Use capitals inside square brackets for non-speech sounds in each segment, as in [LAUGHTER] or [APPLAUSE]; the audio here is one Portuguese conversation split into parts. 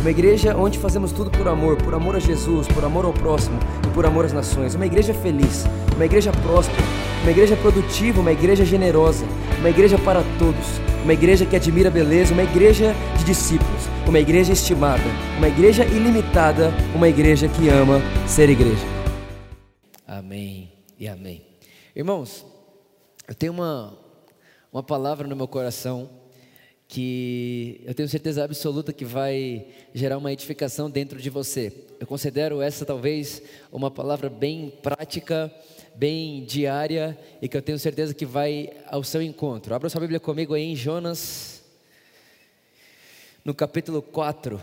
uma igreja onde fazemos tudo por amor, por amor a Jesus, por amor ao próximo e por amor às nações. Uma igreja feliz, uma igreja próspera, uma igreja produtiva, uma igreja generosa, uma igreja para todos, uma igreja que admira a beleza, uma igreja de discípulos, uma igreja estimada, uma igreja ilimitada, uma igreja que ama ser igreja. Amém e amém. Irmãos, eu tenho uma, uma palavra no meu coração que eu tenho certeza absoluta que vai gerar uma edificação dentro de você. Eu considero essa talvez uma palavra bem prática, bem diária e que eu tenho certeza que vai ao seu encontro. Abra sua Bíblia comigo aí em Jonas, no capítulo 4.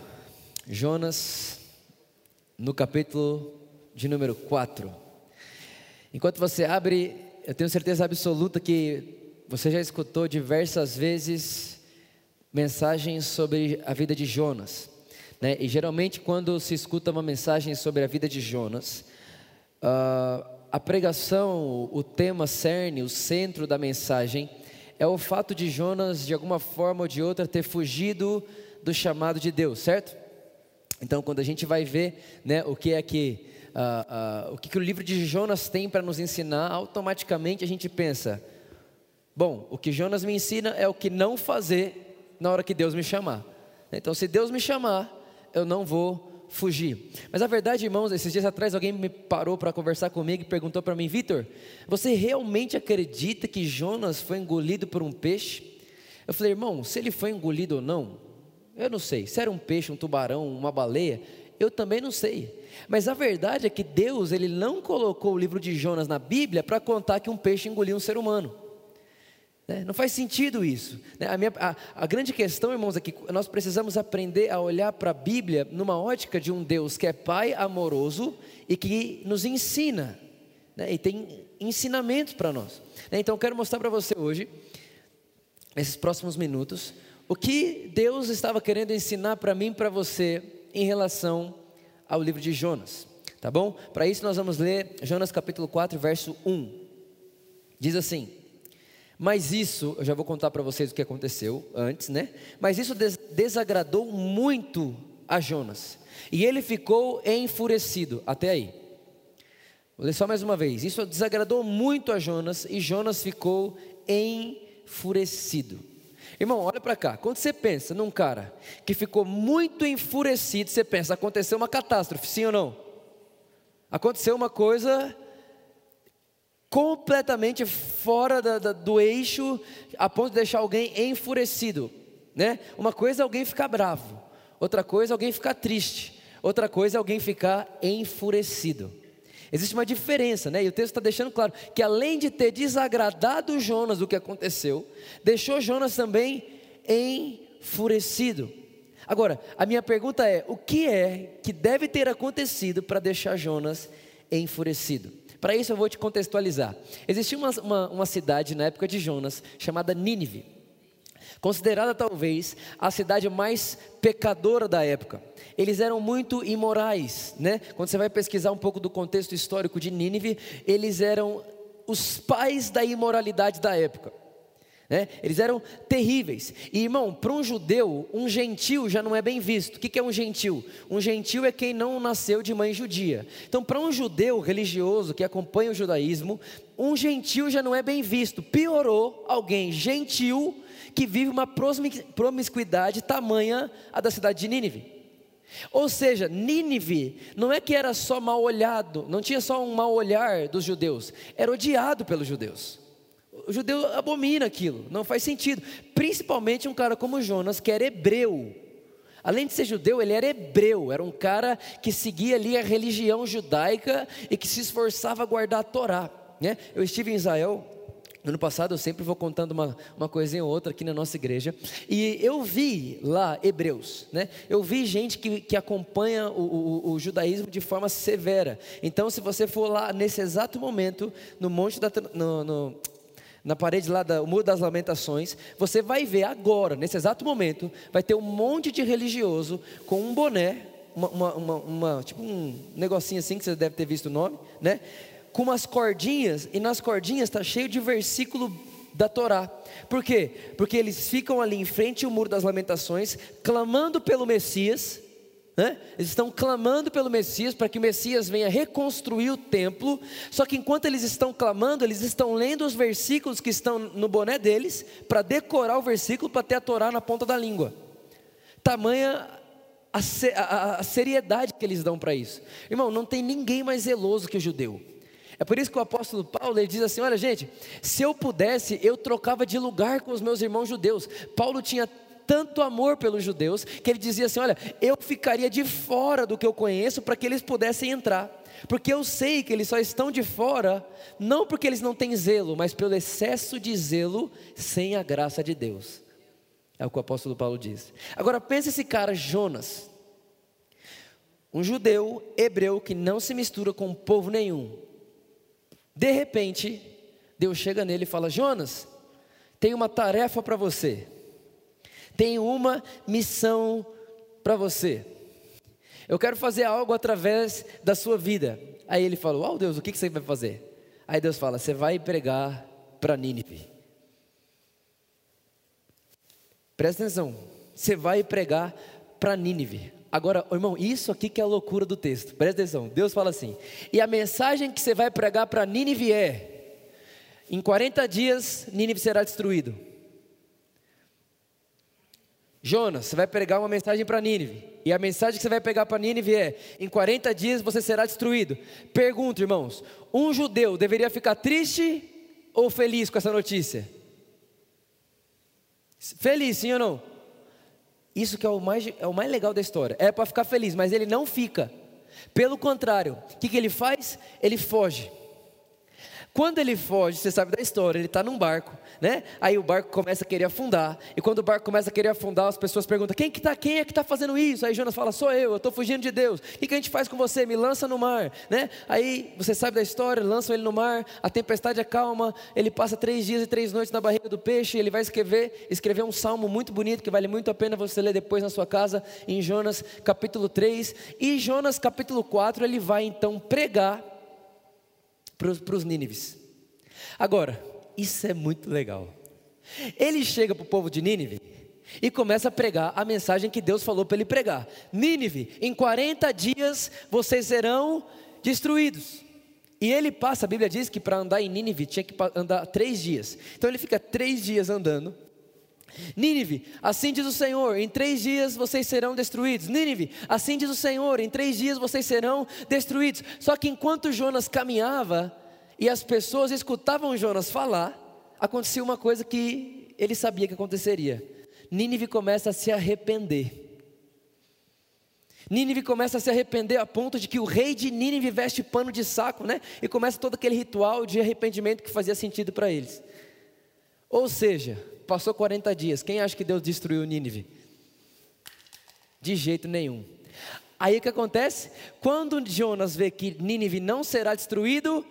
Jonas, no capítulo de número 4. Enquanto você abre, eu tenho certeza absoluta que você já escutou diversas vezes mensagens sobre a vida de Jonas. Né? E geralmente, quando se escuta uma mensagem sobre a vida de Jonas, uh, a pregação, o tema cerne, o centro da mensagem, é o fato de Jonas, de alguma forma ou de outra, ter fugido do chamado de Deus, certo? Então, quando a gente vai ver né, o que é que uh, uh, o que, que o livro de Jonas tem para nos ensinar, automaticamente a gente pensa: Bom, o que Jonas me ensina é o que não fazer na hora que Deus me chamar. Então, se Deus me chamar, eu não vou fugir. Mas a verdade, irmãos, esses dias atrás alguém me parou para conversar comigo e perguntou para mim, Vitor, você realmente acredita que Jonas foi engolido por um peixe? Eu falei, irmão, se ele foi engolido ou não, eu não sei. Se era um peixe, um tubarão, uma baleia, eu também não sei. Mas a verdade é que Deus, ele não colocou o livro de Jonas na Bíblia para contar que um peixe engoliu um ser humano. Né? Não faz sentido isso. Né? A, minha, a, a, grande questão, irmãos, é que nós precisamos aprender a olhar para a Bíblia numa ótica de um Deus que é Pai amoroso e que nos ensina, né? e tem ensinamentos para nós. Né? Então, eu quero mostrar para você hoje, nesses próximos minutos, o que Deus estava querendo ensinar para mim e para você em relação ao livro de Jonas. Tá bom? Para isso, nós vamos ler Jonas capítulo 4, verso 1. Diz assim. Mas isso, eu já vou contar para vocês o que aconteceu antes, né? Mas isso des desagradou muito a Jonas. E ele ficou enfurecido. Até aí. Vou ler só mais uma vez. Isso desagradou muito a Jonas e Jonas ficou enfurecido. Irmão, olha para cá. Quando você pensa num cara que ficou muito enfurecido, você pensa, aconteceu uma catástrofe, sim ou não? Aconteceu uma coisa completamente fora da, da, do eixo, a ponto de deixar alguém enfurecido. Né? Uma coisa é alguém ficar bravo, outra coisa é alguém ficar triste, outra coisa é alguém ficar enfurecido. Existe uma diferença, né? E o texto está deixando claro que além de ter desagradado Jonas o que aconteceu, deixou Jonas também enfurecido. Agora, a minha pergunta é: o que é que deve ter acontecido para deixar Jonas enfurecido? Para isso eu vou te contextualizar. Existia uma, uma, uma cidade na época de Jonas chamada Nínive, considerada talvez a cidade mais pecadora da época. Eles eram muito imorais, né? Quando você vai pesquisar um pouco do contexto histórico de Nínive, eles eram os pais da imoralidade da época. Né? Eles eram terríveis. E irmão, para um judeu, um gentil já não é bem visto. O que é um gentil? Um gentil é quem não nasceu de mãe judia. Então, para um judeu religioso que acompanha o judaísmo, um gentil já não é bem visto. Piorou alguém gentil que vive uma promiscuidade tamanha a da cidade de Nínive. Ou seja, Nínive não é que era só mal olhado, não tinha só um mal olhar dos judeus, era odiado pelos judeus. O judeu abomina aquilo, não faz sentido. Principalmente um cara como Jonas, que era hebreu. Além de ser judeu, ele era hebreu, era um cara que seguia ali a religião judaica e que se esforçava a guardar a Torá. Né? Eu estive em Israel No ano passado eu sempre vou contando uma, uma coisinha ou outra aqui na nossa igreja. E eu vi lá Hebreus, né? Eu vi gente que, que acompanha o, o, o judaísmo de forma severa. Então, se você for lá nesse exato momento, no monte da. No, no, na parede lá do Muro das Lamentações, você vai ver agora, nesse exato momento, vai ter um monte de religioso com um boné, uma, uma, uma, uma tipo um negocinho assim que você deve ter visto o nome, né? com umas cordinhas, e nas cordinhas está cheio de versículo da Torá. Por quê? Porque eles ficam ali em frente ao muro das lamentações, clamando pelo Messias, né? eles estão clamando pelo Messias para que o Messias venha reconstruir o templo. Só que enquanto eles estão clamando, eles estão lendo os versículos que estão no boné deles, para decorar o versículo, para ter a Torá na ponta da língua. Tamanha a, a, a seriedade que eles dão para isso. Irmão, não tem ninguém mais zeloso que o judeu. É por isso que o apóstolo Paulo ele diz assim: olha, gente, se eu pudesse, eu trocava de lugar com os meus irmãos judeus. Paulo tinha tanto amor pelos judeus que ele dizia assim: olha, eu ficaria de fora do que eu conheço para que eles pudessem entrar. Porque eu sei que eles só estão de fora, não porque eles não têm zelo, mas pelo excesso de zelo sem a graça de Deus. É o que o apóstolo Paulo diz. Agora pense esse cara, Jonas, um judeu hebreu que não se mistura com povo nenhum, de repente, Deus chega nele e fala: Jonas, tem uma tarefa para você, tem uma missão para você. Eu quero fazer algo através da sua vida. Aí ele falou: Oh Deus, o que você vai fazer? Aí Deus fala: Você vai pregar para Nínive. Presta atenção, você vai pregar para Nínive. Agora, irmão, isso aqui que é a loucura do texto. Presta atenção. Deus fala assim: "E a mensagem que você vai pregar para Nínive é: em 40 dias Nínive será destruído." Jonas, você vai pregar uma mensagem para Nínive. E a mensagem que você vai pegar para Nínive é: em 40 dias você será destruído. Pergunta, irmãos: um judeu deveria ficar triste ou feliz com essa notícia? Feliz, sim ou não? Isso que é o mais, é o mais legal da história. É para ficar feliz, mas ele não fica. Pelo contrário, o que, que ele faz? Ele foge. Quando ele foge, você sabe da história, ele está num barco, né? Aí o barco começa a querer afundar. E quando o barco começa a querer afundar, as pessoas perguntam: quem, que tá, quem é que está fazendo isso? Aí Jonas fala: sou eu, eu estou fugindo de Deus. O que, que a gente faz com você? Me lança no mar, né? Aí você sabe da história, lançam ele no mar, a tempestade acalma, ele passa três dias e três noites na barriga do peixe. Ele vai escrever, escrever um salmo muito bonito que vale muito a pena você ler depois na sua casa, em Jonas capítulo 3. E Jonas capítulo 4, ele vai então pregar para os Nínives. Agora, isso é muito legal. Ele chega para o povo de Nínive e começa a pregar a mensagem que Deus falou para ele pregar: Nínive, em 40 dias vocês serão destruídos. E ele passa, a Bíblia diz que para andar em Nínive tinha que andar três dias. Então ele fica três dias andando. Nínive, assim diz o Senhor: em três dias vocês serão destruídos. Nínive, assim diz o Senhor: em três dias vocês serão destruídos. Só que enquanto Jonas caminhava e as pessoas escutavam Jonas falar, acontecia uma coisa que ele sabia que aconteceria. Nínive começa a se arrepender. Nínive começa a se arrepender a ponto de que o rei de Nínive veste pano de saco, né? E começa todo aquele ritual de arrependimento que fazia sentido para eles. Ou seja, passou 40 dias. Quem acha que Deus destruiu Nínive? De jeito nenhum. Aí o que acontece? Quando Jonas vê que Nínive não será destruído,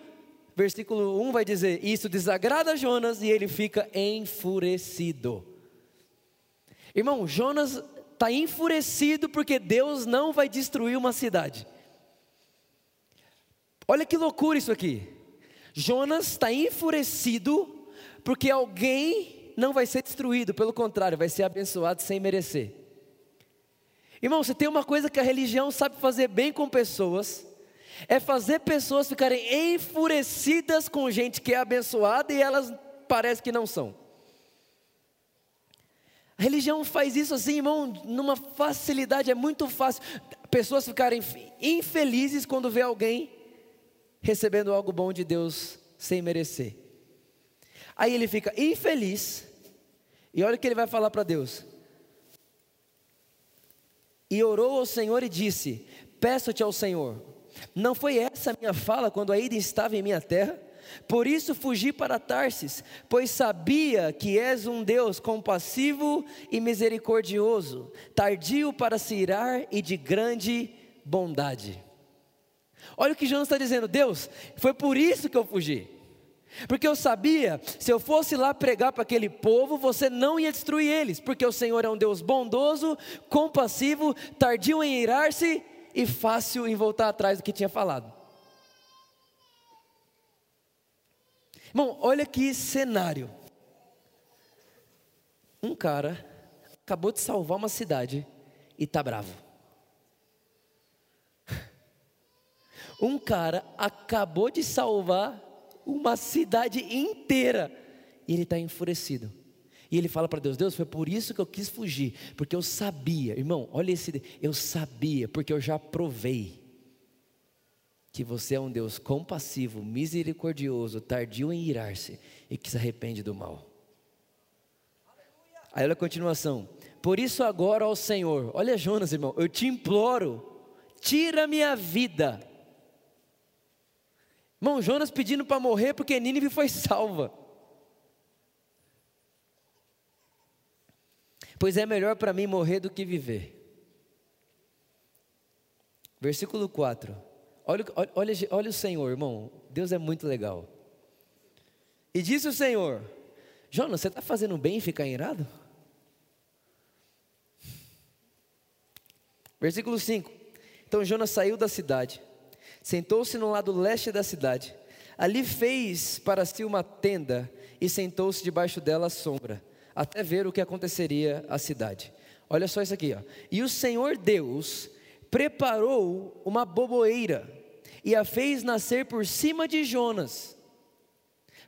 versículo 1 vai dizer: Isso desagrada Jonas e ele fica enfurecido. Irmão, Jonas está enfurecido porque Deus não vai destruir uma cidade. Olha que loucura isso aqui. Jonas está enfurecido porque alguém não vai ser destruído, pelo contrário, vai ser abençoado sem merecer. Irmão, você tem uma coisa que a religião sabe fazer bem com pessoas, é fazer pessoas ficarem enfurecidas com gente que é abençoada e elas parecem que não são. A religião faz isso assim, irmão, numa facilidade, é muito fácil. Pessoas ficarem infelizes quando vê alguém recebendo algo bom de Deus sem merecer. Aí ele fica infeliz, e olha o que ele vai falar para Deus. E orou ao Senhor e disse: Peço-te ao Senhor, não foi essa minha fala quando ainda estava em minha terra? Por isso fugi para Tarsis, pois sabia que és um Deus compassivo e misericordioso, tardio para se irar e de grande bondade. Olha o que Jonas está dizendo, Deus, foi por isso que eu fugi. Porque eu sabia, se eu fosse lá pregar para aquele povo, você não ia destruir eles, porque o Senhor é um Deus bondoso, compassivo, tardio em irar-se e fácil em voltar atrás do que tinha falado. Irmão, olha que cenário. Um cara acabou de salvar uma cidade e está bravo. Um cara acabou de salvar uma cidade inteira. E ele está enfurecido. E ele fala para Deus: Deus, foi por isso que eu quis fugir, porque eu sabia, irmão, olha esse, eu sabia, porque eu já provei que você é um Deus compassivo, misericordioso, tardio em irar-se e que se arrepende do mal. Aí olha a continuação. Por isso agora ao Senhor, olha Jonas, irmão, eu te imploro, tira minha vida Irmão, Jonas pedindo para morrer porque Nínive foi salva. Pois é melhor para mim morrer do que viver. Versículo 4. Olha, olha, olha o Senhor, irmão. Deus é muito legal. E disse o Senhor: Jonas, você está fazendo bem em ficar irado? Versículo 5. Então Jonas saiu da cidade Sentou-se no lado leste da cidade. Ali fez para si uma tenda e sentou-se debaixo dela à sombra, até ver o que aconteceria à cidade. Olha só isso aqui, ó. E o Senhor Deus preparou uma boboeira e a fez nascer por cima de Jonas,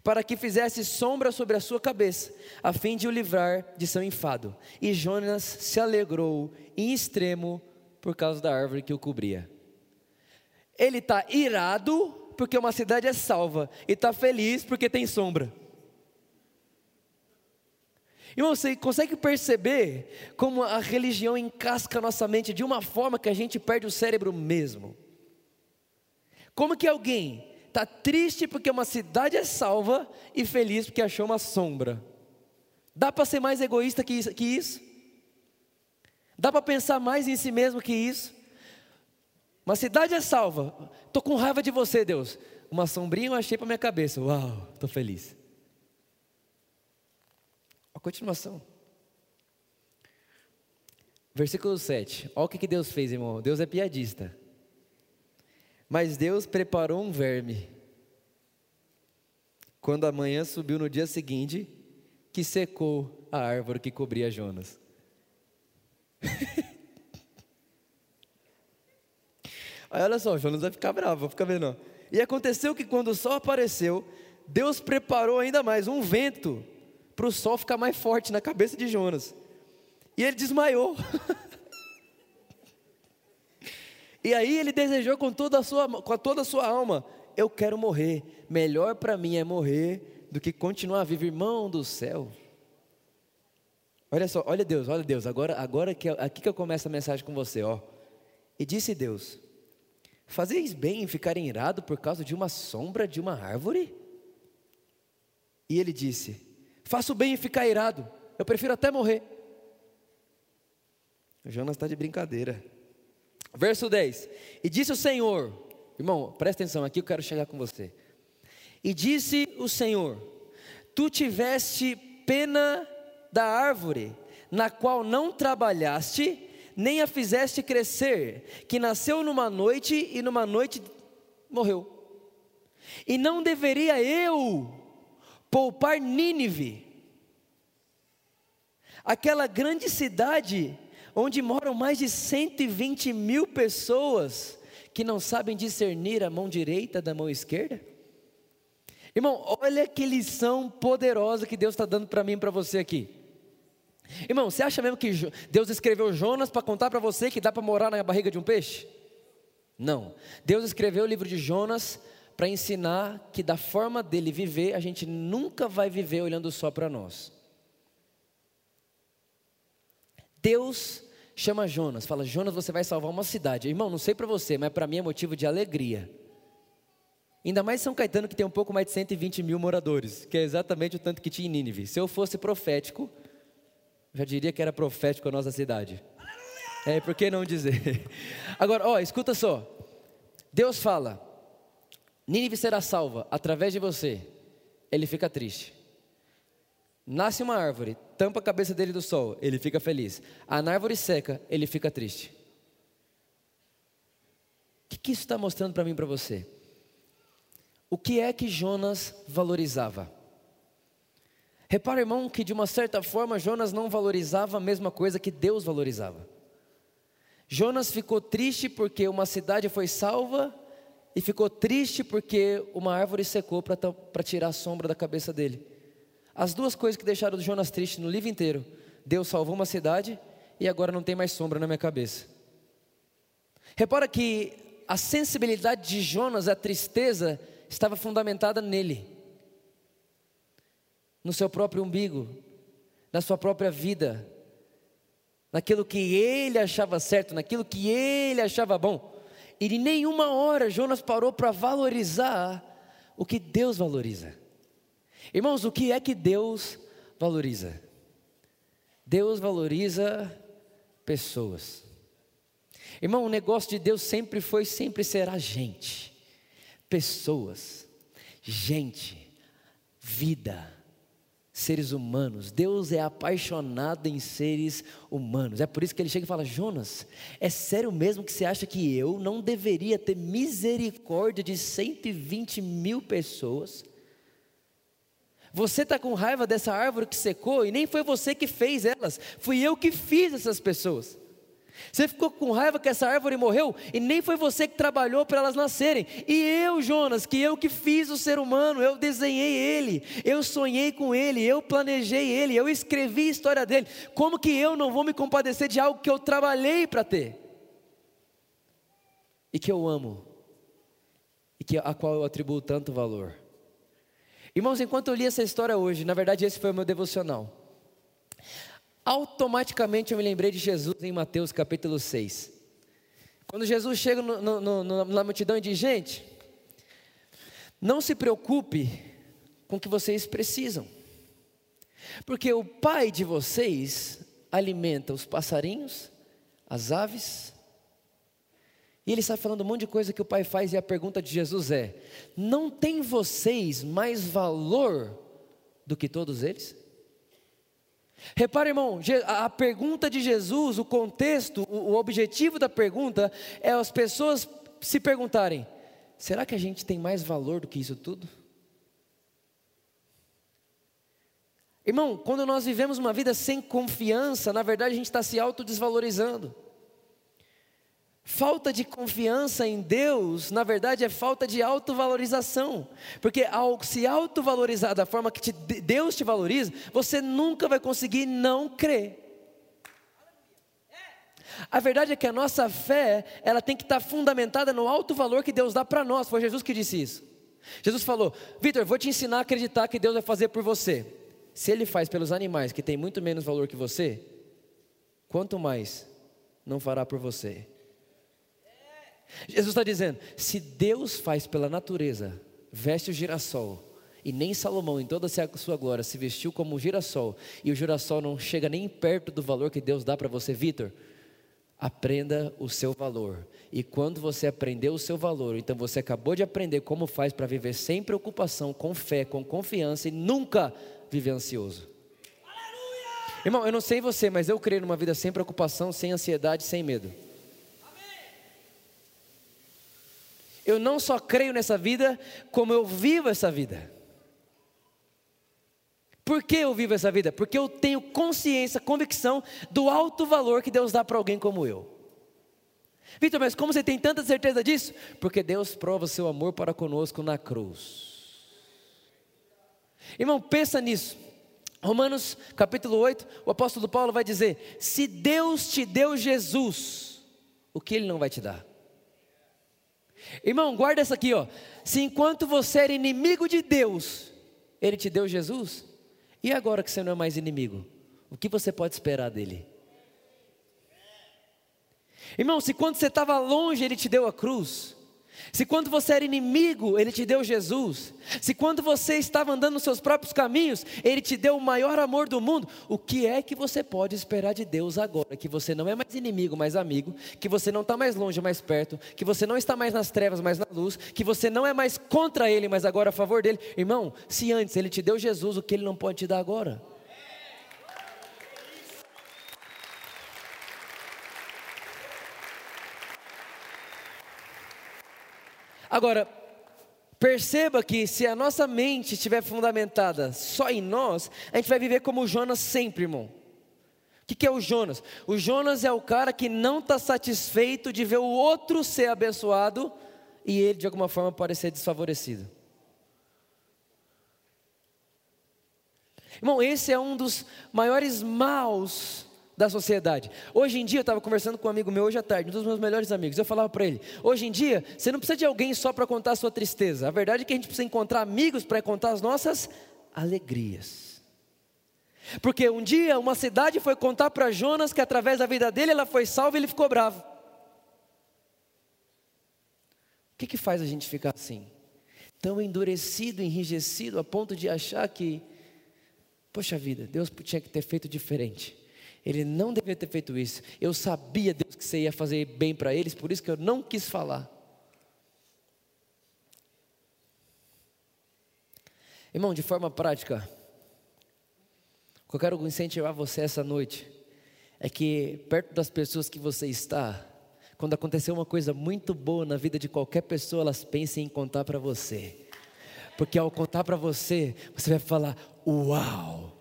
para que fizesse sombra sobre a sua cabeça, a fim de o livrar de seu enfado. E Jonas se alegrou em extremo por causa da árvore que o cobria. Ele está irado porque uma cidade é salva, e está feliz porque tem sombra. Irmão, você consegue perceber como a religião encasca a nossa mente de uma forma que a gente perde o cérebro mesmo? Como que alguém está triste porque uma cidade é salva e feliz porque achou uma sombra? Dá para ser mais egoísta que isso? Dá para pensar mais em si mesmo que isso? Uma cidade é salva. Estou com raiva de você, Deus. Uma sombrinha eu achei para minha cabeça. Uau, estou feliz. A continuação. Versículo 7. Olha o que, Deus fez, irmão. Deus é piadista. Mas Deus preparou um verme. Quando a manhã subiu no dia seguinte, que secou a árvore que cobria Jonas. [LAUGHS] Aí olha só, Jonas vai ficar bravo, vai ficar vendo. E aconteceu que quando o sol apareceu, Deus preparou ainda mais um vento para o sol ficar mais forte na cabeça de Jonas. E ele desmaiou. [LAUGHS] e aí ele desejou com toda a sua, com toda a sua alma: eu quero morrer. Melhor para mim é morrer do que continuar vivo, irmão do céu. Olha só, olha Deus, olha Deus. Agora, agora que aqui que eu começo a mensagem com você, ó. E disse Deus: Fazeis bem em ficar irado por causa de uma sombra de uma árvore? E ele disse: Faço bem em ficar irado, eu prefiro até morrer. O Jonas está de brincadeira. Verso 10: E disse o Senhor, irmão, presta atenção, aqui eu quero chegar com você. E disse o Senhor: Tu tiveste pena da árvore, na qual não trabalhaste, nem a fizeste crescer, que nasceu numa noite e numa noite morreu. E não deveria eu poupar Nínive, aquela grande cidade onde moram mais de 120 mil pessoas que não sabem discernir a mão direita da mão esquerda? Irmão, olha que lição poderosa que Deus está dando para mim e para você aqui. Irmão, você acha mesmo que Deus escreveu Jonas para contar para você que dá para morar na barriga de um peixe? Não. Deus escreveu o livro de Jonas para ensinar que da forma dele viver, a gente nunca vai viver olhando só para nós. Deus chama Jonas, fala: Jonas, você vai salvar uma cidade. Irmão, não sei para você, mas para mim é motivo de alegria. Ainda mais São Caetano, que tem um pouco mais de 120 mil moradores, que é exatamente o tanto que tinha em Nínive. Se eu fosse profético, já diria que era profético a nossa cidade. É, por que não dizer? [LAUGHS] Agora, ó, escuta só. Deus fala: Nínive será salva através de você. Ele fica triste. Nasce uma árvore, tampa a cabeça dele do sol, ele fica feliz. A árvore seca, ele fica triste. O que, que isso está mostrando para mim e para você? O que é que Jonas valorizava? Repara, irmão, que de uma certa forma Jonas não valorizava a mesma coisa que Deus valorizava. Jonas ficou triste porque uma cidade foi salva e ficou triste porque uma árvore secou para tirar a sombra da cabeça dele. As duas coisas que deixaram Jonas triste no livro inteiro: Deus salvou uma cidade e agora não tem mais sombra na minha cabeça. Repara que a sensibilidade de Jonas à tristeza estava fundamentada nele, no seu próprio umbigo, na sua própria vida, naquilo que ele achava certo, naquilo que ele achava bom. E em nenhuma hora Jonas parou para valorizar o que Deus valoriza. Irmãos, o que é que Deus valoriza? Deus valoriza pessoas. Irmão, o negócio de Deus sempre foi, sempre será gente, pessoas, gente, vida, seres humanos. Deus é apaixonado em seres humanos. É por isso que ele chega e fala: Jonas, é sério mesmo que você acha que eu não deveria ter misericórdia de 120 mil pessoas? Você está com raiva dessa árvore que secou e nem foi você que fez elas, fui eu que fiz essas pessoas. Você ficou com raiva que essa árvore morreu e nem foi você que trabalhou para elas nascerem. E eu, Jonas, que eu que fiz o ser humano, eu desenhei ele, eu sonhei com ele, eu planejei ele, eu escrevi a história dele. Como que eu não vou me compadecer de algo que eu trabalhei para ter? E que eu amo, e que a qual eu atribuo tanto valor. Irmãos, enquanto eu li essa história hoje, na verdade esse foi o meu devocional automaticamente eu me lembrei de Jesus em Mateus capítulo 6. Quando Jesus chega no, no, no, na multidão e diz: Gente, não se preocupe com o que vocês precisam, porque o Pai de vocês alimenta os passarinhos, as aves, e ele está falando um monte de coisa que o Pai faz, e a pergunta de Jesus é: Não tem vocês mais valor do que todos eles? Repare, irmão, a pergunta de Jesus, o contexto, o objetivo da pergunta é as pessoas se perguntarem: será que a gente tem mais valor do que isso tudo? Irmão, quando nós vivemos uma vida sem confiança, na verdade a gente está se autodesvalorizando. Falta de confiança em Deus, na verdade, é falta de autovalorização. Porque ao se autovalorizar da forma que te, Deus te valoriza, você nunca vai conseguir não crer. A verdade é que a nossa fé, ela tem que estar fundamentada no alto valor que Deus dá para nós. Foi Jesus que disse isso. Jesus falou: Vitor, vou te ensinar a acreditar que Deus vai fazer por você. Se Ele faz pelos animais que têm muito menos valor que você, quanto mais não fará por você? Jesus está dizendo: se Deus faz pela natureza, veste o girassol, e nem Salomão, em toda a sua glória, se vestiu como um girassol, e o girassol não chega nem perto do valor que Deus dá para você, Vitor, aprenda o seu valor. E quando você aprender o seu valor, então você acabou de aprender como faz para viver sem preocupação, com fé, com confiança e nunca viver ansioso. Aleluia! Irmão, eu não sei você, mas eu creio numa vida sem preocupação, sem ansiedade, sem medo. Eu não só creio nessa vida, como eu vivo essa vida. Por que eu vivo essa vida? Porque eu tenho consciência, convicção do alto valor que Deus dá para alguém como eu. Vitor, mas como você tem tanta certeza disso? Porque Deus prova o seu amor para conosco na cruz. Irmão, pensa nisso. Romanos capítulo 8, o apóstolo Paulo vai dizer: Se Deus te deu Jesus, o que Ele não vai te dar? Irmão, guarda essa aqui, ó. Se enquanto você era inimigo de Deus, Ele te deu Jesus, e agora que você não é mais inimigo, o que você pode esperar dele? Irmão, se quando você estava longe Ele te deu a cruz, Se quando você era inimigo, Ele te deu Jesus. Se quando você estava andando nos seus próprios caminhos, Ele te deu o maior amor do mundo. O que é que você pode esperar de Deus agora? Que você não é mais inimigo, mais amigo. Que você não está mais longe, mais perto. Que você não está mais nas trevas, mais na luz. Que você não é mais contra Ele, mas agora a favor dele. Irmão, se antes Ele te deu Jesus, o que Ele não pode te dar agora? Agora, perceba que se a nossa mente estiver fundamentada só em nós, a gente vai viver como Jonas sempre, irmão. O que, é o Jonas? O Jonas é o cara que não está satisfeito de ver o outro ser abençoado e ele de alguma forma parecer desfavorecido. Irmão, esse é um dos maiores maus da sociedade. Hoje em dia, eu estava conversando com um amigo meu hoje à tarde, um dos meus melhores amigos. Eu falava para ele: hoje em dia, você não precisa de alguém só para contar a sua tristeza. A verdade é que a gente precisa encontrar amigos para contar as nossas alegrias. Porque um dia uma cidade foi contar para Jonas que através da vida dele ela foi salva e ele ficou bravo. O que, que faz a gente ficar assim? Tão endurecido, enrijecido, a ponto de achar que, poxa vida, Deus tinha que ter feito diferente. Ele não devia ter feito isso. Eu sabia, Deus, que você ia fazer bem para eles, por isso que eu não quis falar. Irmão, de forma prática, o que eu quero incentivar você essa noite é que, perto das pessoas que você está, quando acontecer uma coisa muito boa na vida de qualquer pessoa, elas pensem em contar para você. Porque ao contar para você, você vai falar: Uau!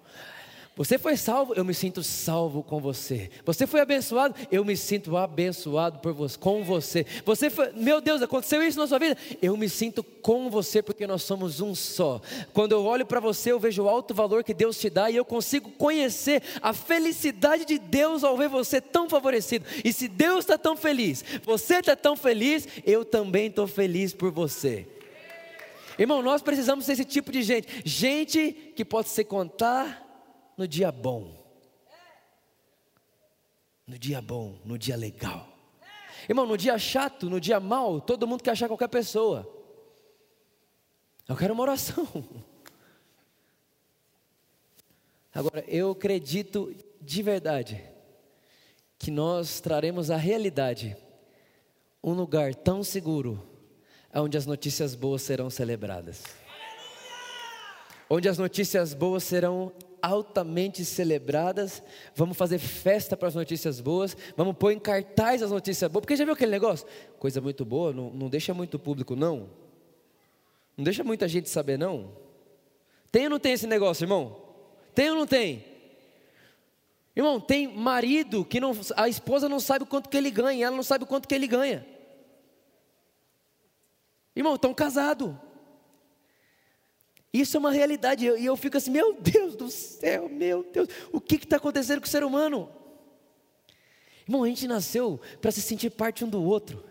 Você foi salvo, eu me sinto salvo com você. Você foi abençoado, eu me sinto abençoado por você, com você. Você foi, meu Deus, aconteceu isso na sua vida, eu me sinto com você porque nós somos um só. Quando eu olho para você, eu vejo o alto valor que Deus te dá e eu consigo conhecer a felicidade de Deus ao ver você tão favorecido. E se Deus está tão feliz, você está tão feliz, eu também estou feliz por você. Irmão, nós precisamos ser esse tipo de gente, gente que pode se contar no dia bom. No dia bom, no dia legal. Irmão, no dia chato, no dia mal, todo mundo quer achar qualquer pessoa. Eu quero uma oração. Agora, eu acredito de verdade que nós traremos à realidade um lugar tão seguro onde as notícias boas serão celebradas. Onde as notícias boas serão altamente celebradas. Vamos fazer festa para as notícias boas. Vamos pôr em cartaz as notícias boas. Porque já viu aquele negócio? Coisa muito boa, não, não deixa muito público, não. Não deixa muita gente saber, não. Tem ou não tem esse negócio, irmão? Tem ou não tem? Irmão, tem marido que não, a esposa não sabe o quanto que ele ganha, ela não sabe o quanto que ele ganha. Irmão, estão casados. Isso é uma realidade, e eu fico assim, meu Deus do céu, meu Deus, o que está acontecendo com o ser humano? Irmão, a gente nasceu para se sentir parte um do outro,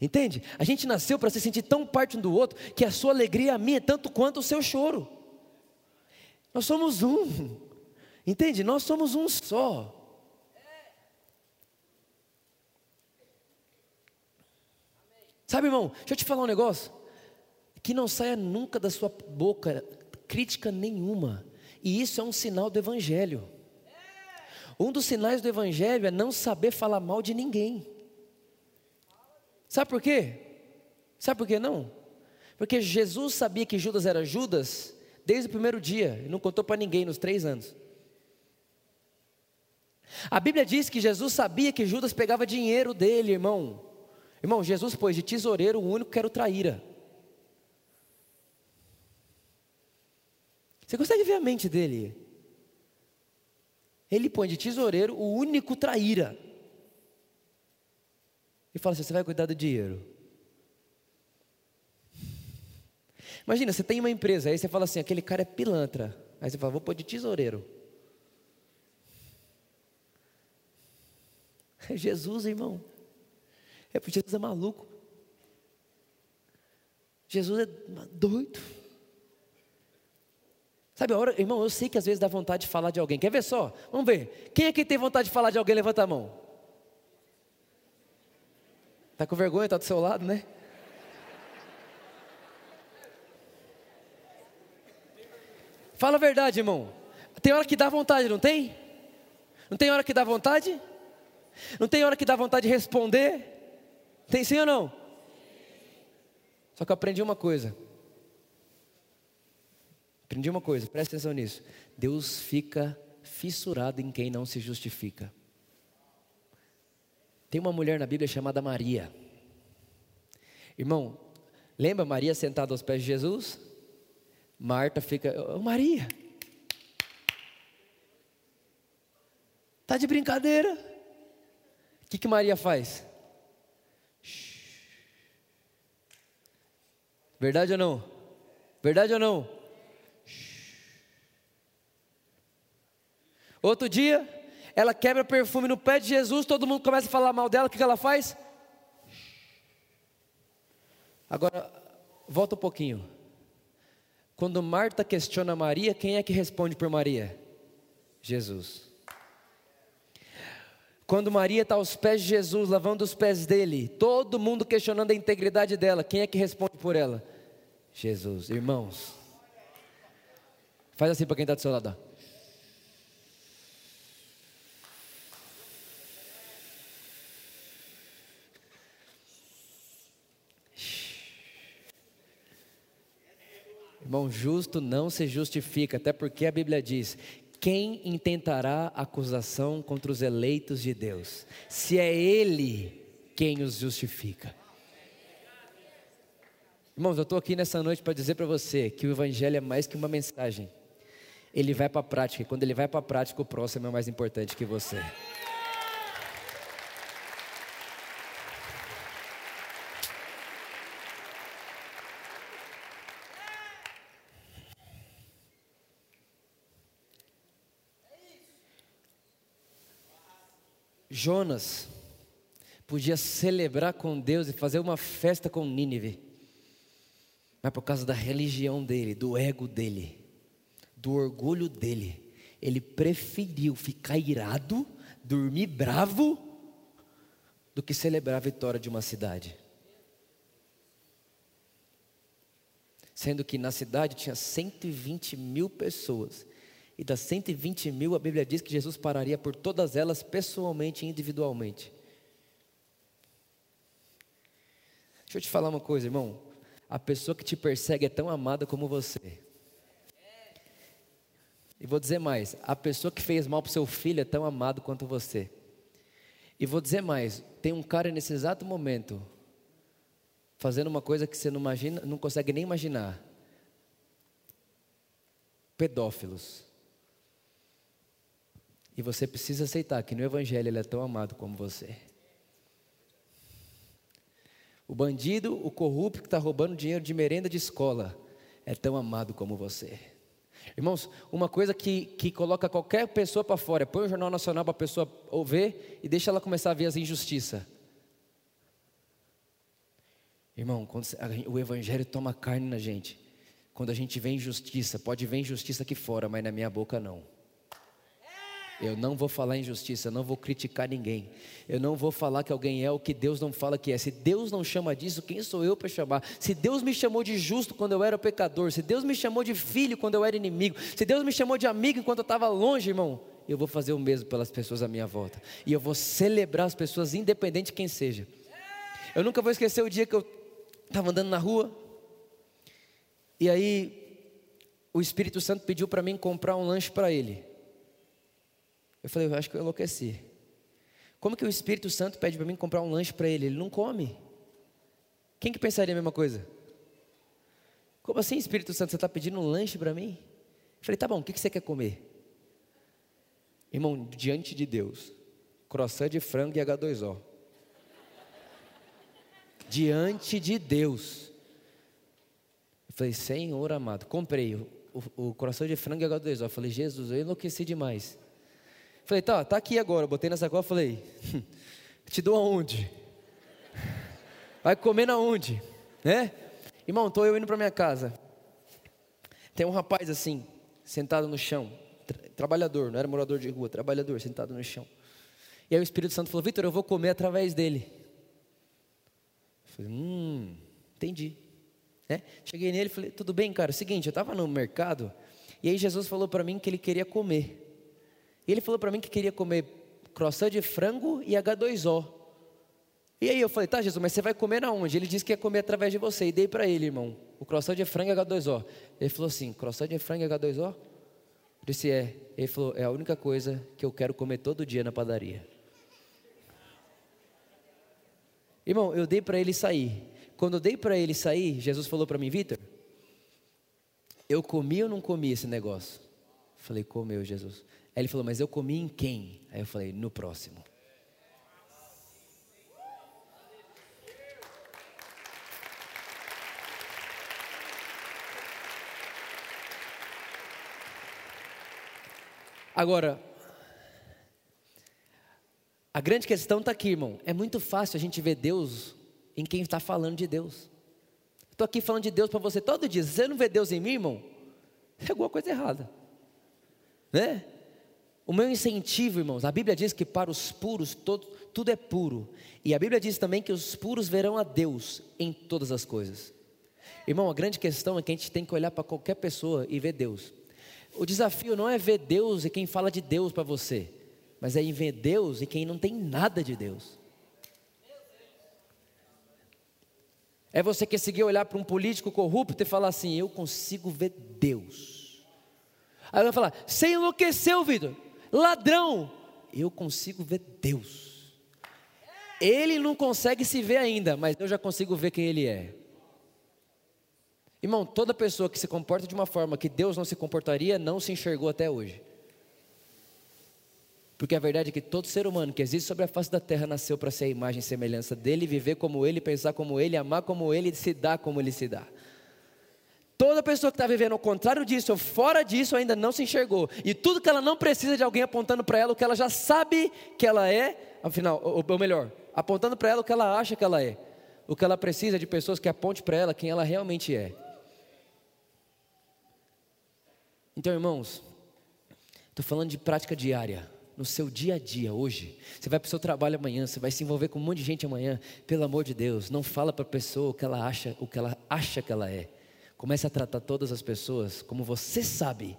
entende? A gente nasceu para se sentir tão parte um do outro, que a sua alegria é a minha, tanto quanto o seu choro. Nós somos um, entende? Nós somos um só. Sabe, irmão, deixa eu te falar um negócio que não saia nunca da sua boca crítica nenhuma. E isso é um sinal do Evangelho. Um dos sinais do Evangelho é não saber falar mal de ninguém. Sabe por quê? Sabe por quê não? Porque Jesus sabia que Judas era Judas desde o primeiro dia e não contou para ninguém nos três anos. A Bíblia diz que Jesus sabia que Judas pegava dinheiro dele, irmão. Irmão, Jesus pôs de tesoureiro o único que era o traíra. Você consegue ver a mente dele? Ele põe de tesoureiro o único traíra. E fala assim: você vai cuidar do dinheiro. Imagina, você tem uma empresa, aí você fala assim: aquele cara é pilantra. Aí você fala: vou pôr de tesoureiro. É [LAUGHS] Jesus, irmão. É porque Jesus é maluco. Jesus é doido. Sabe, a hora, irmão, eu sei que às vezes dá vontade de falar de alguém. Quer ver só? Vamos ver. Quem é que tem vontade de falar de alguém? Levanta a mão. Está com vergonha? Está do seu lado, né? Fala a verdade, irmão. Tem hora que dá vontade, não tem? Não tem hora que dá vontade? Não tem hora que dá vontade de responder? Tem sim ou não? Só que eu aprendi uma coisa. Aprendi uma coisa, presta atenção nisso. Deus fica fissurado em quem não se justifica. Tem uma mulher na Bíblia chamada Maria. Irmão, lembra Maria sentada aos pés de Jesus? Marta fica, oh, Maria, tá de brincadeira? O que, que Maria faz? Verdade ou não? Verdade ou não? Outro dia, ela quebra perfume no pé de Jesus, todo mundo começa a falar mal dela, o que ela faz? Agora, volta um pouquinho. Quando Marta questiona Maria, quem é que responde por Maria? Jesus. Quando Maria está aos pés de Jesus, lavando os pés dele, todo mundo questionando a integridade dela, quem é que responde por ela? Jesus. Irmãos, faz assim para quem está do seu lado. Irmão, justo não se justifica, até porque a Bíblia diz: quem intentará acusação contra os eleitos de Deus? Se é Ele quem os justifica. Irmãos, eu estou aqui nessa noite para dizer para você que o Evangelho é mais que uma mensagem. Ele vai para a prática, e quando ele vai para a prática, o próximo é mais importante que você. Jonas podia celebrar com Deus e fazer uma festa com Nínive, mas por causa da religião dele, do ego dele, do orgulho dele, ele preferiu ficar irado, dormir bravo, do que celebrar a vitória de uma cidade. Sendo que na cidade tinha 120 mil pessoas e das 120 mil, a Bíblia diz que Jesus pararia por todas elas pessoalmente e individualmente. Deixa eu te falar uma coisa, irmão. A pessoa que te persegue é tão amada como você. E vou dizer mais: a pessoa que fez mal para o seu filho é tão amado quanto você. E vou dizer mais: tem um cara nesse exato momento fazendo uma coisa que você não imagina, não consegue nem imaginar. Pedófilos. E você precisa aceitar que no Evangelho ele é tão amado como você. O bandido, o corrupto que está roubando dinheiro de merenda de escola, é tão amado como você. Irmãos, uma coisa que, que coloca qualquer pessoa para fora, põe o Jornal Nacional para a pessoa ver e deixa ela começar a ver as injustiças. Irmão, quando o Evangelho toma carne na gente, quando a gente vê injustiça, pode ver injustiça aqui fora, mas na minha boca não. Eu não vou falar injustiça, não vou criticar ninguém. Eu não vou falar que alguém é o que Deus não fala que é. Se Deus não chama disso, quem sou eu para chamar? Se Deus me chamou de justo quando eu era pecador, se Deus me chamou de filho quando eu era inimigo, se Deus me chamou de amigo enquanto eu estava longe, irmão, eu vou fazer o mesmo pelas pessoas à minha volta. E eu vou celebrar as pessoas, independente de quem seja. Eu nunca vou esquecer o dia que eu estava andando na rua, e aí o Espírito Santo pediu para mim comprar um lanche para ele. Eu falei, eu acho que eu enlouqueci. Como que o Espírito Santo pede para mim comprar um lanche para ele? Ele não come. Quem que pensaria a mesma coisa? Como assim, Espírito Santo, você está pedindo um lanche para mim? Eu falei, tá bom, o que, que você quer comer? Irmão, diante de Deus, croissant de frango e H2O. diante de Deus. Eu falei, Senhor amado, comprei o, o, o croissant de frango e H2O. Eu falei, Jesus, eu enlouqueci demais. Falei, tá, tá aqui agora. botei na sacola, falei, te dou aonde? Vai comer na onde? Né? Irmão, tô eu indo para minha casa. Tem um rapaz assim, sentado no chão, tra trabalhador, não era morador de rua, trabalhador, sentado no chão. E aí o Espírito Santo falou: Vitor, eu vou comer através dele. Eu falei: Hum, entendi. Né? Cheguei nele e falei: Tudo bem, cara? Seguinte, eu estava no mercado E aí Jesus falou para mim que ele queria comer. E ele falou para mim que queria comer croissant de frango e H2O. E aí eu falei, tá Jesus, mas você vai comer aonde? Ele disse que ia comer através de você. E dei para ele, irmão, o croissant de frango e H2O. Ele falou assim, croissant de frango e H2O? Eu disse, é. Ele falou, é a única coisa que eu quero comer todo dia na padaria. Irmão, eu dei para ele sair. Quando eu dei para ele sair, Jesus falou para mim, Vitor, eu comi ou não comi esse negócio? Falei, comeu, Jesus. Aí ele falou, mas eu comi em quem? Aí eu falei, no próximo. Agora, a grande questão está aqui, irmão. É muito fácil a gente ver Deus em quem está falando de Deus. Estou aqui falando de Deus para você todo dia. Se você não vê Deus em mim, irmão, é alguma coisa errada. Né? O meu incentivo, irmãos, a Bíblia diz que para os puros todo, tudo é puro. E a Bíblia diz também que os puros verão a Deus em todas as coisas. Irmão, a grande questão é que a gente tem que olhar para qualquer pessoa e ver Deus. O desafio não é ver Deus e quem fala de Deus para você, mas é em ver Deus e quem não tem nada de Deus. É você conseguir olhar para um político corrupto e falar assim: Eu consigo ver Deus. Aí vai falar: Você enlouqueceu, Vitor, ladrão. Eu consigo ver Deus. Ele não consegue se ver ainda, mas eu já consigo ver quem ele é. Irmão, toda pessoa que se comporta de uma forma que Deus não se comportaria, não se enxergou até hoje. Porque a verdade é que todo ser humano que existe sobre a face da terra nasceu para ser a imagem e semelhança dele, viver como ele, pensar como ele, amar como ele e se dar como ele se dá. Toda pessoa que está vivendo ao contrário disso, ou fora disso, ainda não se enxergou. E tudo que ela não precisa de alguém apontando para ela o que ela já sabe que ela é, afinal, ou, ou melhor, apontando para ela o que ela acha que ela é. O que ela precisa é de pessoas que aponte para ela quem ela realmente é. Então, irmãos, estou falando de prática diária no seu dia a dia hoje. Você vai para o seu trabalho amanhã, você vai se envolver com um monte de gente amanhã. Pelo amor de Deus, não fala para a pessoa o que ela acha, o que ela acha que ela é. Comece a tratar todas as pessoas como você sabe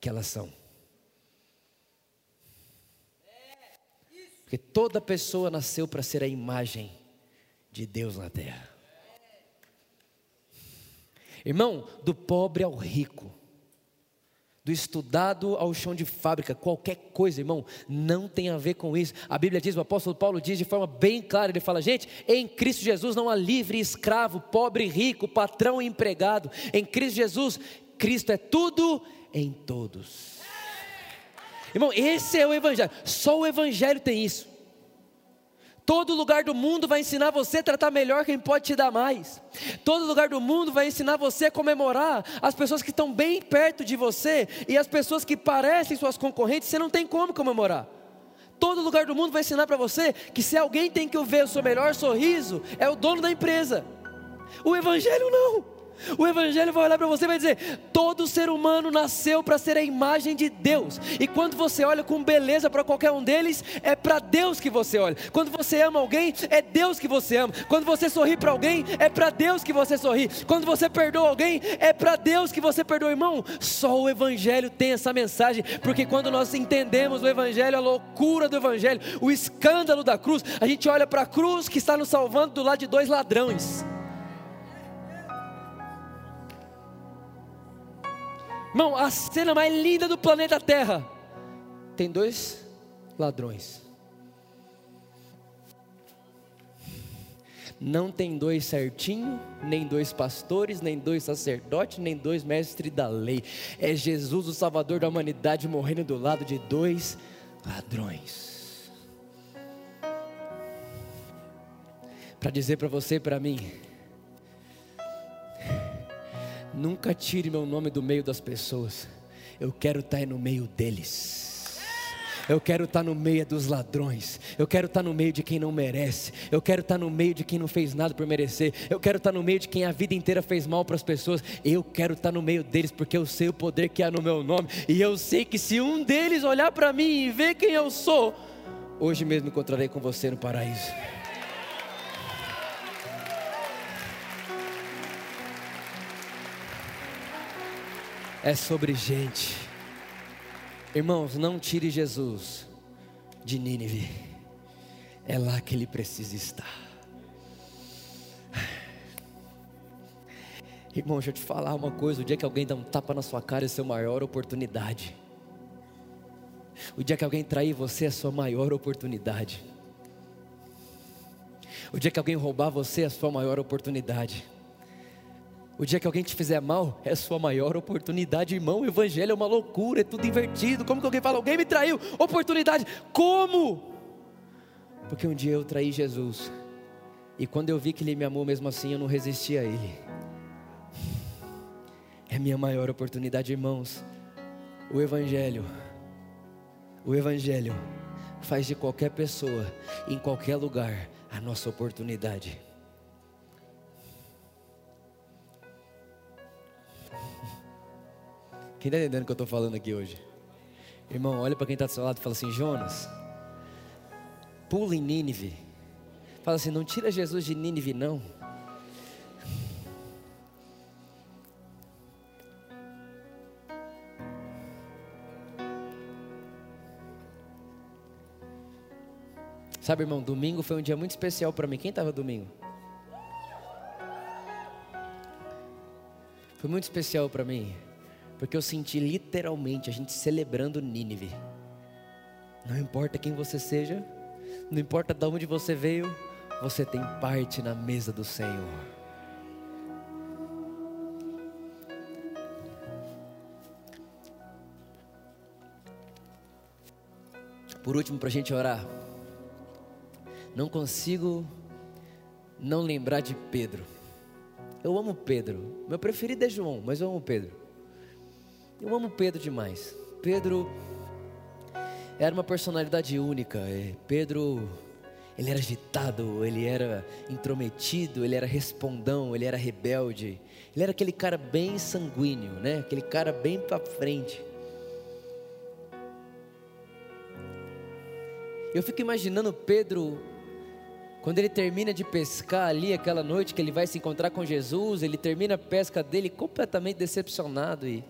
que elas são. Porque toda pessoa nasceu para ser a imagem de Deus na terra. Irmão, do pobre ao rico, do estudado ao chão de fábrica, qualquer coisa, irmão, não tem a ver com isso. A Bíblia diz, o apóstolo Paulo diz de forma bem clara: ele fala, gente, em Cristo Jesus não há livre escravo, pobre rico, patrão e empregado. Em Cristo Jesus, Cristo é tudo em todos. Irmão, esse é o Evangelho, só o Evangelho tem isso. Todo lugar do mundo vai ensinar você a tratar melhor quem pode te dar mais. Todo lugar do mundo vai ensinar você a comemorar as pessoas que estão bem perto de você e as pessoas que parecem suas concorrentes, você não tem como comemorar. Todo lugar do mundo vai ensinar para você que se alguém tem que ver o seu melhor sorriso, é o dono da empresa. O Evangelho não. O Evangelho vai olhar para você e vai dizer: todo ser humano nasceu para ser a imagem de Deus. E quando você olha com beleza para qualquer um deles, é para Deus que você olha. Quando você ama alguém, é Deus que você ama. Quando você sorri para alguém, é para Deus que você sorri. Quando você perdoa alguém, é para Deus que você perdoa, irmão. Só o Evangelho tem essa mensagem, porque quando nós entendemos o Evangelho, a loucura do Evangelho, o escândalo da cruz, a gente olha para a cruz que está nos salvando do lado de dois ladrões. Irmão, a cena mais linda do planeta Terra tem dois ladrões. Não tem dois certinho, nem dois pastores, nem dois sacerdotes, nem dois mestres da lei. É Jesus, o Salvador da humanidade, morrendo do lado de dois ladrões. Para dizer para você e para mim, Nunca tire meu nome do meio das pessoas. Eu quero estar no meio deles. Eu quero estar no meio dos ladrões. Eu quero estar no meio de quem não merece. Eu quero estar no meio de quem não fez nada por merecer. Eu quero estar no meio de quem a vida inteira fez mal para as pessoas. Eu quero estar no meio deles porque eu sei o poder que há no meu nome. E eu sei que se um deles olhar para mim e ver quem eu sou, hoje mesmo encontrarei com você no paraíso. É sobre gente. Irmãos, não tire Jesus de Nínive, é lá que ele precisa estar. Irmão, deixa eu te falar uma coisa: o dia que alguém dá um tapa na sua cara é a sua maior oportunidade. O dia que alguém trair você é a sua maior oportunidade. O dia que alguém roubar você é a sua maior oportunidade. O dia que alguém te fizer mal é sua maior oportunidade, irmão. O evangelho é uma loucura, é tudo invertido. Como que alguém fala, alguém me traiu? Oportunidade. Como? Porque um dia eu traí Jesus. E quando eu vi que ele me amou mesmo assim, eu não resisti a ele. É minha maior oportunidade, irmãos. O evangelho o evangelho faz de qualquer pessoa, em qualquer lugar, a nossa oportunidade. Quem está entendendo o que eu estou falando aqui hoje? Irmão, olha para quem está do seu lado e fala assim: Jonas, pula em Nínive. Fala assim: não tira Jesus de Nínive, não. Sabe, irmão, domingo foi um dia muito especial para mim. Quem estava domingo? Foi muito especial para mim, porque eu senti literalmente a gente celebrando Nínive. Não importa quem você seja, não importa de onde você veio, você tem parte na mesa do Senhor. Por último, para a gente orar. Não consigo não lembrar de Pedro. Eu amo Pedro. Meu preferido é João, mas eu amo Pedro. Eu amo Pedro demais. Pedro era uma personalidade única. É, Pedro, ele era agitado, ele era intrometido, ele era respondão, ele era rebelde. Ele era aquele cara bem sanguíneo, né? Aquele cara bem para frente. Eu fico imaginando Pedro quando ele termina de pescar ali aquela noite que ele vai se encontrar com Jesus, ele termina a pesca dele completamente decepcionado e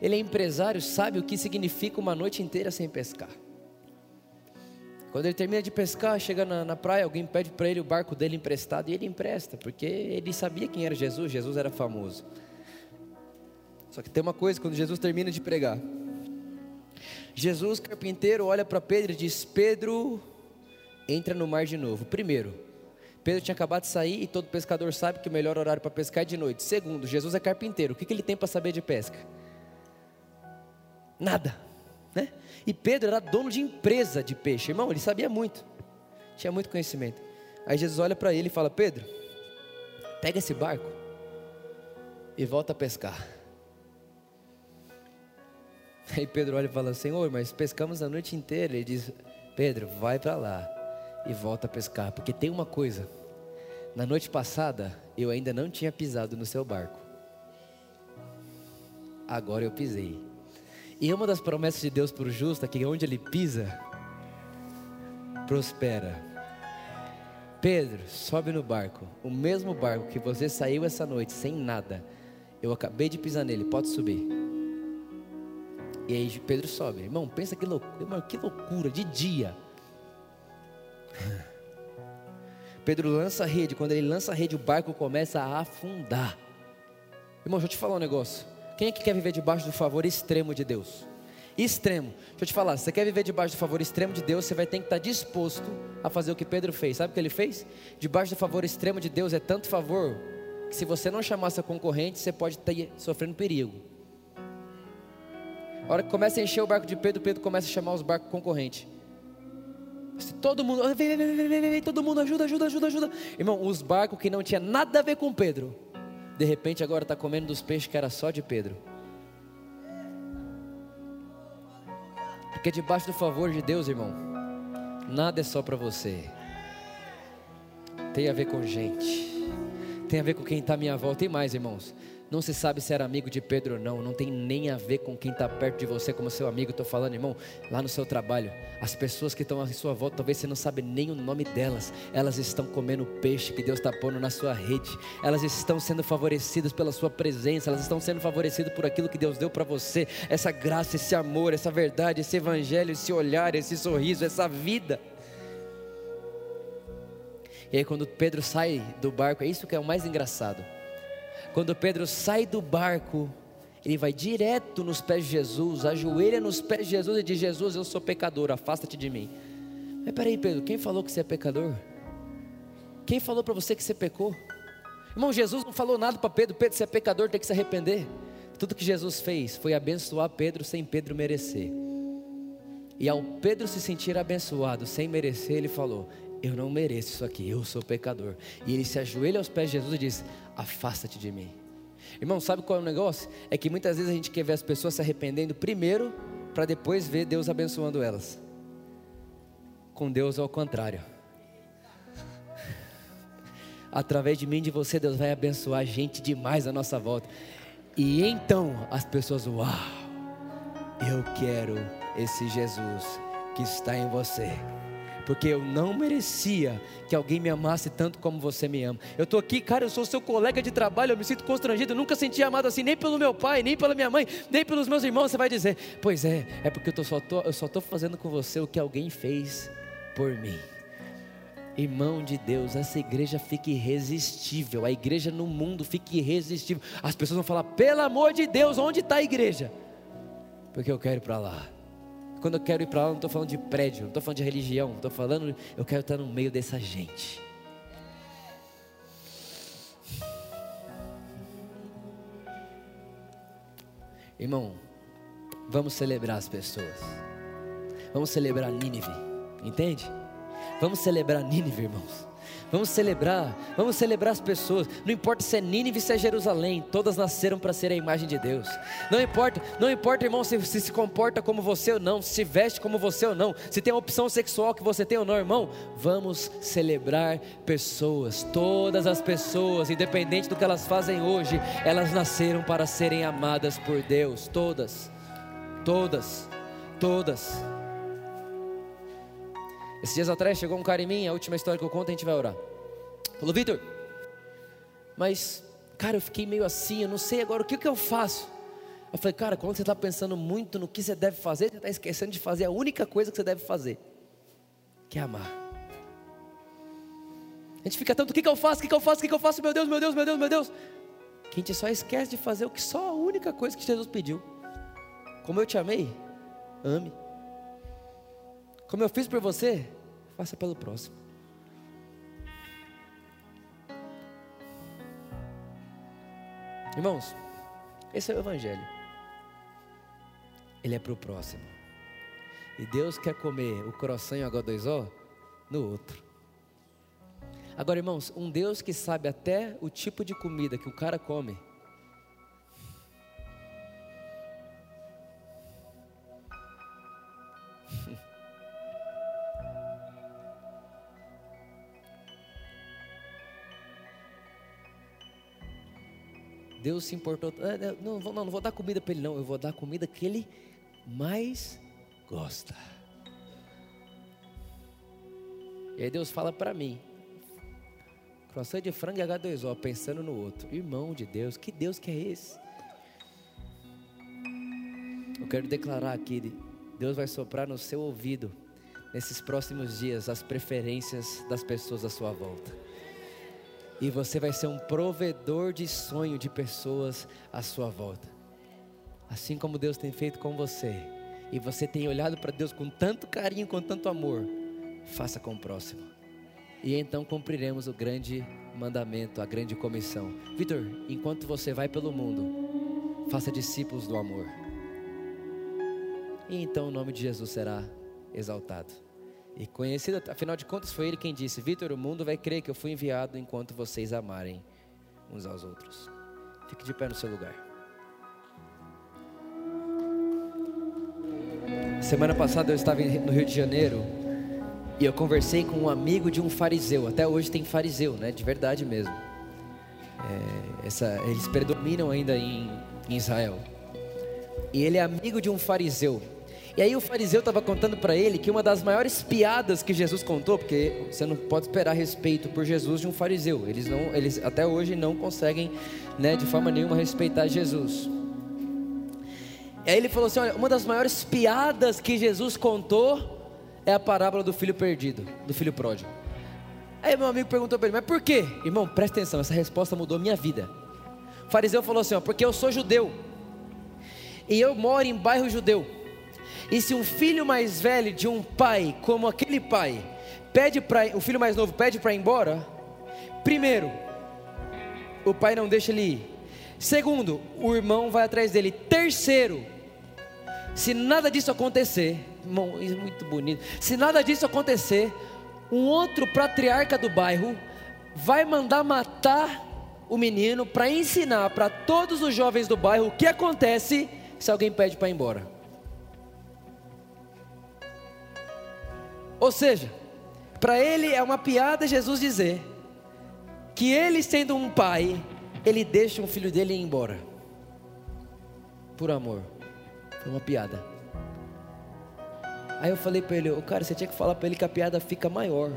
ele é empresário, sabe o que significa uma noite inteira sem pescar. Quando ele termina de pescar, chega na, na praia, alguém pede para ele o barco dele emprestado e ele empresta, porque ele sabia quem era Jesus, Jesus era famoso. Só que tem uma coisa, quando Jesus termina de pregar, Jesus, carpinteiro, olha para Pedro e diz: Pedro, entra no mar de novo. Primeiro, Pedro tinha acabado de sair e todo pescador sabe que o melhor horário para pescar é de noite. Segundo, Jesus é carpinteiro. O que, que ele tem para saber de pesca? Nada. Né? E Pedro era dono de empresa de peixe. Irmão, ele sabia muito. Tinha muito conhecimento. Aí Jesus olha para ele e fala: Pedro, pega esse barco e volta a pescar. Aí Pedro olha e fala: Senhor, mas pescamos a noite inteira. Ele diz: Pedro, vai para lá e volta a pescar, porque tem uma coisa. Na noite passada, eu ainda não tinha pisado no seu barco. Agora eu pisei. E uma das promessas de Deus para o justo é que onde ele pisa, prospera. Pedro, sobe no barco. O mesmo barco que você saiu essa noite sem nada. Eu acabei de pisar nele, pode subir. E aí Pedro sobe. Irmão, pensa que loucura, irmão, que loucura, de dia. [LAUGHS] Pedro lança a rede, quando ele lança a rede, o barco começa a afundar. Irmão, deixa eu te falar um negócio. Quem é que quer viver debaixo do favor extremo de Deus? Extremo. Deixa eu te falar, se você quer viver debaixo do favor extremo de Deus, você vai ter que estar disposto a fazer o que Pedro fez. Sabe o que ele fez? Debaixo do favor extremo de Deus é tanto favor que se você não chamar seu concorrente, você pode estar sofrendo perigo. A hora que começa a encher o barco de Pedro, Pedro começa a chamar os barcos concorrentes. Todo mundo, vem, vem, vem, vem, vem, todo mundo ajuda, ajuda, ajuda, ajuda. Irmão, os barcos que não tinha nada a ver com Pedro, de repente agora está comendo dos peixes que era só de Pedro. Porque debaixo do favor de Deus, irmão, nada é só para você. Tem a ver com gente. Tem a ver com quem está à minha volta. Tem mais, irmãos. Não se sabe se era amigo de Pedro ou não, não tem nem a ver com quem está perto de você como seu amigo. Estou falando, irmão, lá no seu trabalho, as pessoas que estão à sua volta, talvez você não sabe nem o nome delas, elas estão comendo peixe que Deus está pondo na sua rede, elas estão sendo favorecidas pela sua presença, elas estão sendo favorecidas por aquilo que Deus deu para você, essa graça, esse amor, essa verdade, esse evangelho, esse olhar, esse sorriso, essa vida. E aí, quando Pedro sai do barco, é isso que é o mais engraçado quando Pedro sai do barco, ele vai direto nos pés de Jesus, ajoelha nos pés de Jesus e diz: Jesus, eu sou pecador, afasta-te de mim. Mas peraí, Pedro, quem falou que você é pecador? Quem falou para você que você pecou? Irmão, Jesus não falou nada para Pedro: Pedro, você é pecador, tem que se arrepender. Tudo que Jesus fez foi abençoar Pedro sem Pedro merecer. E ao Pedro se sentir abençoado sem merecer, ele falou: Eu não mereço isso aqui, eu sou pecador. E ele se ajoelha aos pés de Jesus e diz: afasta-te de mim. Irmão, sabe qual é o negócio? É que muitas vezes a gente quer ver as pessoas se arrependendo primeiro, para depois ver Deus abençoando elas. Com Deus é o contrário. [LAUGHS] Através de mim e de você, Deus vai abençoar gente demais à nossa volta. E então as pessoas, uau, eu quero esse Jesus que está em você porque eu não merecia que alguém me amasse tanto como você me ama. Eu estou aqui, cara, eu sou seu colega de trabalho, eu me sinto constrangido, eu nunca senti amado assim, nem pelo meu pai, nem pela minha mãe, nem pelos meus irmãos. Você vai dizer, pois é, é porque eu, só tô, só estou fazendo com você o que alguém fez por mim. Irmão de Deus, essa igreja fica irresistível, a igreja no mundo fica irresistível. As pessoas vão falar, pelo amor de Deus, onde está a igreja? Porque eu quero ir para lá. Quando eu quero ir para lá, não estou falando de prédio, não estou falando de religião, estou falando, eu quero estar no meio dessa gente. Irmão, vamos celebrar as pessoas. Vamos celebrar Nínive, entende? Vamos celebrar Nínive, irmãos. Vamos celebrar, vamos celebrar as pessoas. Não importa se é Nínive, se é Jerusalém, todas nasceram para ser a imagem de Deus. Não importa, não importa, irmão, se, se se comporta como você ou não, se veste como você ou não, se tem a opção sexual que você tem ou não, irmão. Vamos celebrar pessoas, todas as pessoas, independente do que elas fazem hoje, elas nasceram para serem amadas por Deus, todas, todas, todas. Esses dias atrás chegou um cara em mim, a última história que eu conto a gente vai orar. Falou, Vitor, mas, cara, eu fiquei meio assim, eu não sei agora o que, que eu faço. Eu falei, cara, quando você está pensando muito no que você deve fazer, você está esquecendo de fazer a única coisa que você deve fazer, que é amar. A gente fica tanto, o que, que eu faço, o que, que eu faço, o que, que eu faço, meu Deus, meu Deus, meu Deus, meu Deus. Que a gente só esquece de fazer o que só a única coisa que Jesus pediu. Como eu te amei, ame. Como eu fiz por você, faça pelo próximo. Irmãos, esse é o Evangelho. Ele é para o próximo. E Deus quer comer o coração e o H2O no outro. Agora, irmãos, um Deus que sabe até o tipo de comida que o cara come Deus se importou. Ah, não, não, não vou dar comida para ele, não. Eu vou dar comida que ele mais gosta. E aí Deus fala para mim: croissant de frango e H2O, pensando no outro. Irmão de Deus, que Deus que é esse? Eu quero declarar aqui: Deus vai soprar no seu ouvido, nesses próximos dias, as preferências das pessoas à sua volta e você vai ser um provedor de sonho de pessoas à sua volta. Assim como Deus tem feito com você, e você tem olhado para Deus com tanto carinho, com tanto amor, faça com o próximo. E então cumpriremos o grande mandamento, a grande comissão. Vitor, enquanto você vai pelo mundo, faça discípulos do amor. E então o nome de Jesus será exaltado. E conhecido, afinal de contas, foi ele quem disse: Vitor, o mundo vai crer que eu fui enviado enquanto vocês amarem uns aos outros. Fique de pé no seu lugar. Semana passada eu estava no Rio de Janeiro e eu conversei com um amigo de um fariseu. Até hoje tem fariseu, né? De verdade mesmo. É, essa, eles predominam ainda em, em Israel. E ele é amigo de um fariseu. E aí o fariseu estava contando para ele que uma das maiores piadas que Jesus contou, porque você não pode esperar respeito por Jesus de um fariseu. Eles não, eles até hoje não conseguem, né, de forma nenhuma respeitar Jesus. E aí ele falou assim: olha, uma das maiores piadas que Jesus contou é a parábola do filho perdido, do filho pródigo. Aí meu amigo perguntou para ele: mas por quê? Irmão, presta atenção, essa resposta mudou minha vida. O fariseu falou assim: ó, porque eu sou judeu e eu moro em bairro judeu. E se um filho mais velho de um pai, como aquele pai, pede para o filho mais novo pede para ir embora, primeiro, o pai não deixa ele ir. Segundo, o irmão vai atrás dele. Terceiro, se nada disso acontecer, irmão, isso é muito bonito. Se nada disso acontecer, um outro patriarca do bairro vai mandar matar o menino para ensinar para todos os jovens do bairro o que acontece se alguém pede para ir embora. Ou seja, para ele é uma piada Jesus dizer que ele sendo um pai, ele deixa um filho dele ir embora. Por amor. Foi uma piada. Aí eu falei para ele, oh, cara, você tinha que falar para ele que a piada fica maior.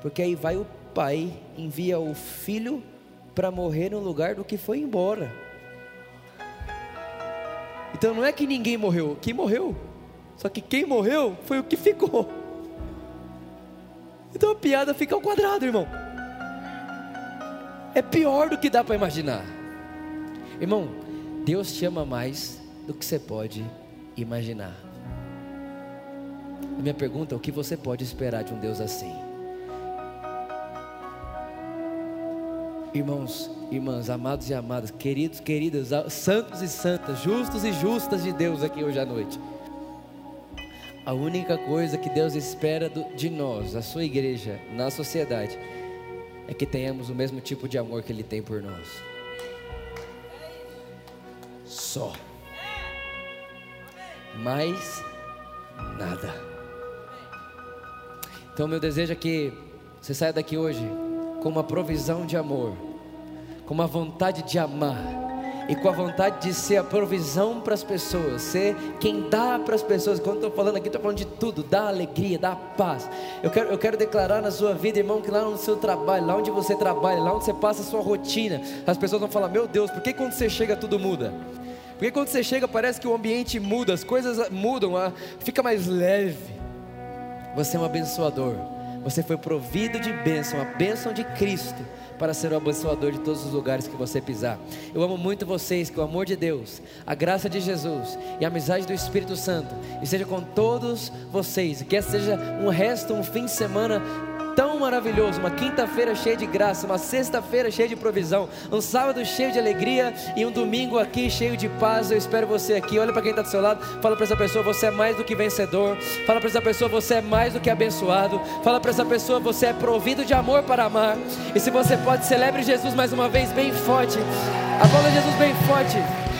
Porque aí vai o pai, envia o filho para morrer no lugar do que foi embora. Então não é que ninguém morreu, quem morreu. Só que quem morreu foi o que ficou. Então a piada fica ao quadrado, irmão. É pior do que dá para imaginar. Irmão, Deus te ama mais do que você pode imaginar. A minha pergunta é: o que você pode esperar de um Deus assim? Irmãos, irmãs, amados e amadas, queridos, queridas, santos e santas, justos e justas de Deus aqui hoje à noite. A única coisa que Deus espera de nós, a sua igreja, na sociedade, é que tenhamos o mesmo tipo de amor que Ele tem por nós. Só. Mais nada. Então, meu desejo é que você saia daqui hoje com uma provisão de amor, com uma vontade de amar e com a vontade de ser a provisão para as pessoas, ser quem dá para as pessoas. Quando estou falando aqui, estou falando de tudo: dá alegria, dá paz. Eu quero, eu quero declarar na sua vida, irmão, que lá no seu trabalho, lá onde você trabalha, lá onde você passa a sua rotina, as pessoas vão falar: Meu Deus, por que quando você chega tudo muda? Porque quando você chega parece que o ambiente muda, as coisas mudam, fica mais leve. Você é um abençoador. Você foi provido de bênção, a bênção de Cristo para ser o abençoador de todos os lugares que você pisar. Eu amo muito vocês, que o amor de Deus, a graça de Jesus e a amizade do Espírito Santo esteja com todos vocês. Que seja um resto, um fim de semana tão maravilhoso, uma quinta-feira cheia de graça, uma sexta-feira cheia de provisão, um sábado cheio de alegria e um domingo aqui cheio de paz. Eu espero você aqui. Olha para quem está do seu lado, fala para essa pessoa: você é mais do que vencedor. Fala para essa pessoa: você é mais do que abençoado. Fala para essa pessoa: você é provido de amor para amar. E se você pode, celebre Jesus mais uma vez, bem forte. Aplauda Jesus bem forte.